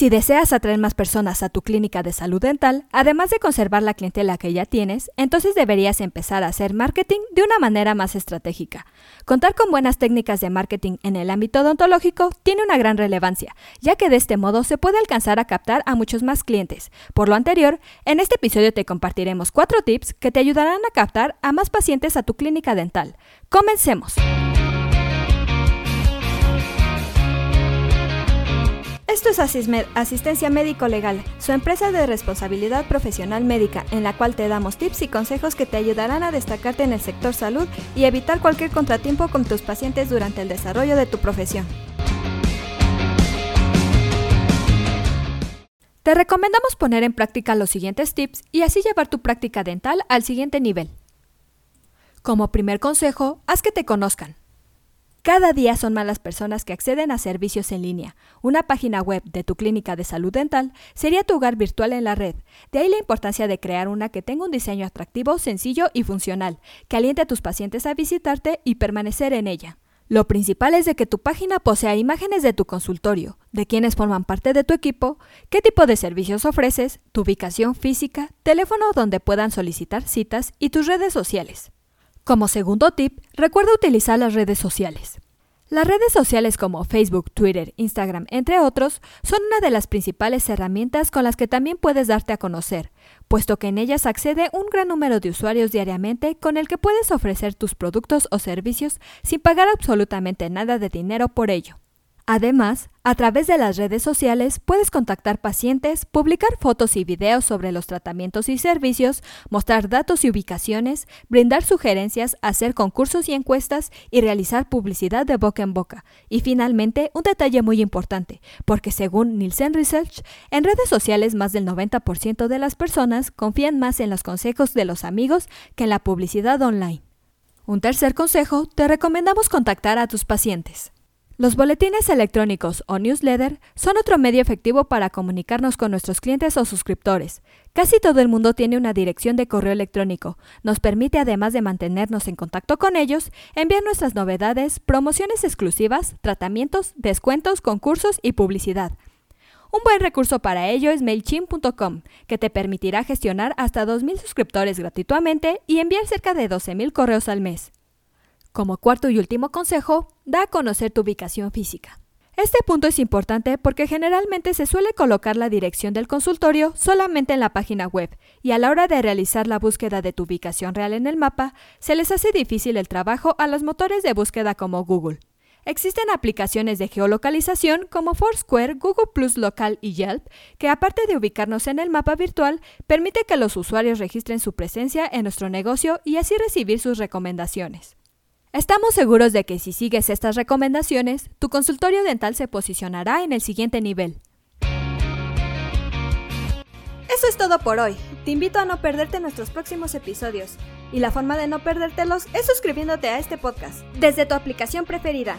Si deseas atraer más personas a tu clínica de salud dental, además de conservar la clientela que ya tienes, entonces deberías empezar a hacer marketing de una manera más estratégica. Contar con buenas técnicas de marketing en el ámbito odontológico tiene una gran relevancia, ya que de este modo se puede alcanzar a captar a muchos más clientes. Por lo anterior, en este episodio te compartiremos cuatro tips que te ayudarán a captar a más pacientes a tu clínica dental. Comencemos. Esto es Asismed, Asistencia Médico Legal, su empresa de responsabilidad profesional médica, en la cual te damos tips y consejos que te ayudarán a destacarte en el sector salud y evitar cualquier contratiempo con tus pacientes durante el desarrollo de tu profesión. Te recomendamos poner en práctica los siguientes tips y así llevar tu práctica dental al siguiente nivel. Como primer consejo, haz que te conozcan. Cada día son más las personas que acceden a servicios en línea. Una página web de tu clínica de salud dental sería tu hogar virtual en la red. De ahí la importancia de crear una que tenga un diseño atractivo, sencillo y funcional, que aliente a tus pacientes a visitarte y permanecer en ella. Lo principal es de que tu página posea imágenes de tu consultorio, de quienes forman parte de tu equipo, qué tipo de servicios ofreces, tu ubicación física, teléfono donde puedan solicitar citas y tus redes sociales. Como segundo tip, recuerda utilizar las redes sociales. Las redes sociales como Facebook, Twitter, Instagram, entre otros, son una de las principales herramientas con las que también puedes darte a conocer, puesto que en ellas accede un gran número de usuarios diariamente con el que puedes ofrecer tus productos o servicios sin pagar absolutamente nada de dinero por ello. Además, a través de las redes sociales puedes contactar pacientes, publicar fotos y videos sobre los tratamientos y servicios, mostrar datos y ubicaciones, brindar sugerencias, hacer concursos y encuestas y realizar publicidad de boca en boca. Y finalmente, un detalle muy importante, porque según Nielsen Research, en redes sociales más del 90% de las personas confían más en los consejos de los amigos que en la publicidad online. Un tercer consejo, te recomendamos contactar a tus pacientes. Los boletines electrónicos o newsletter son otro medio efectivo para comunicarnos con nuestros clientes o suscriptores. Casi todo el mundo tiene una dirección de correo electrónico. Nos permite, además de mantenernos en contacto con ellos, enviar nuestras novedades, promociones exclusivas, tratamientos, descuentos, concursos y publicidad. Un buen recurso para ello es MailChimp.com, que te permitirá gestionar hasta 2.000 suscriptores gratuitamente y enviar cerca de 12.000 correos al mes. Como cuarto y último consejo, da a conocer tu ubicación física. Este punto es importante porque generalmente se suele colocar la dirección del consultorio solamente en la página web y a la hora de realizar la búsqueda de tu ubicación real en el mapa, se les hace difícil el trabajo a los motores de búsqueda como Google. Existen aplicaciones de geolocalización como Foursquare, Google Plus Local y Yelp, que aparte de ubicarnos en el mapa virtual, permite que los usuarios registren su presencia en nuestro negocio y así recibir sus recomendaciones. Estamos seguros de que si sigues estas recomendaciones, tu consultorio dental se posicionará en el siguiente nivel. Eso es todo por hoy. Te invito a no perderte nuestros próximos episodios. Y la forma de no perdértelos es suscribiéndote a este podcast desde tu aplicación preferida.